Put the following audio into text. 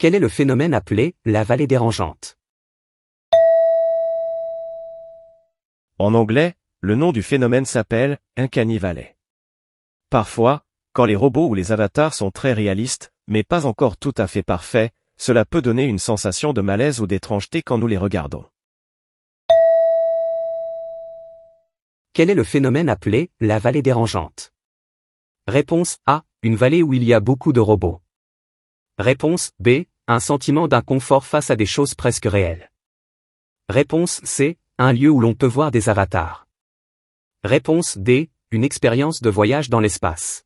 Quel est le phénomène appelé la vallée dérangeante? En anglais, le nom du phénomène s'appelle Uncanny Valley. Parfois, quand les robots ou les avatars sont très réalistes, mais pas encore tout à fait parfaits, cela peut donner une sensation de malaise ou d'étrangeté quand nous les regardons. Quel est le phénomène appelé la vallée dérangeante? Réponse A. Une vallée où il y a beaucoup de robots. Réponse B. Un sentiment d'inconfort face à des choses presque réelles. Réponse C. Un lieu où l'on peut voir des avatars. Réponse D. Une expérience de voyage dans l'espace.